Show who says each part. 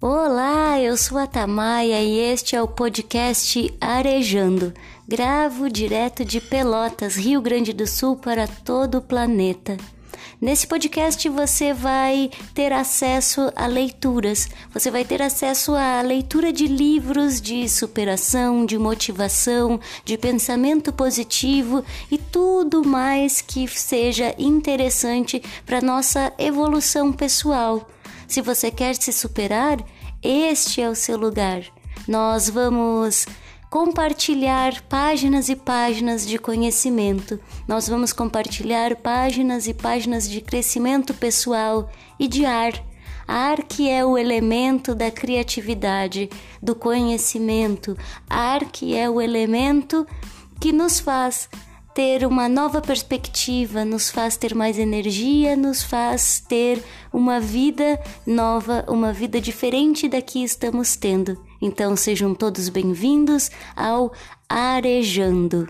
Speaker 1: Olá, eu sou a Tamaia e este é o podcast Arejando. Gravo direto de Pelotas, Rio Grande do Sul, para todo o planeta. Nesse podcast você vai ter acesso a leituras, você vai ter acesso à leitura de livros de superação, de motivação, de pensamento positivo e tudo mais que seja interessante para nossa evolução pessoal. Se você quer se superar, este é o seu lugar. Nós vamos compartilhar páginas e páginas de conhecimento. Nós vamos compartilhar páginas e páginas de crescimento pessoal e de ar. Ar que é o elemento da criatividade, do conhecimento, ar que é o elemento que nos faz ter uma nova perspectiva, nos faz ter mais energia, nos faz ter uma vida nova, uma vida diferente da que estamos tendo. Então sejam todos bem-vindos ao Arejando.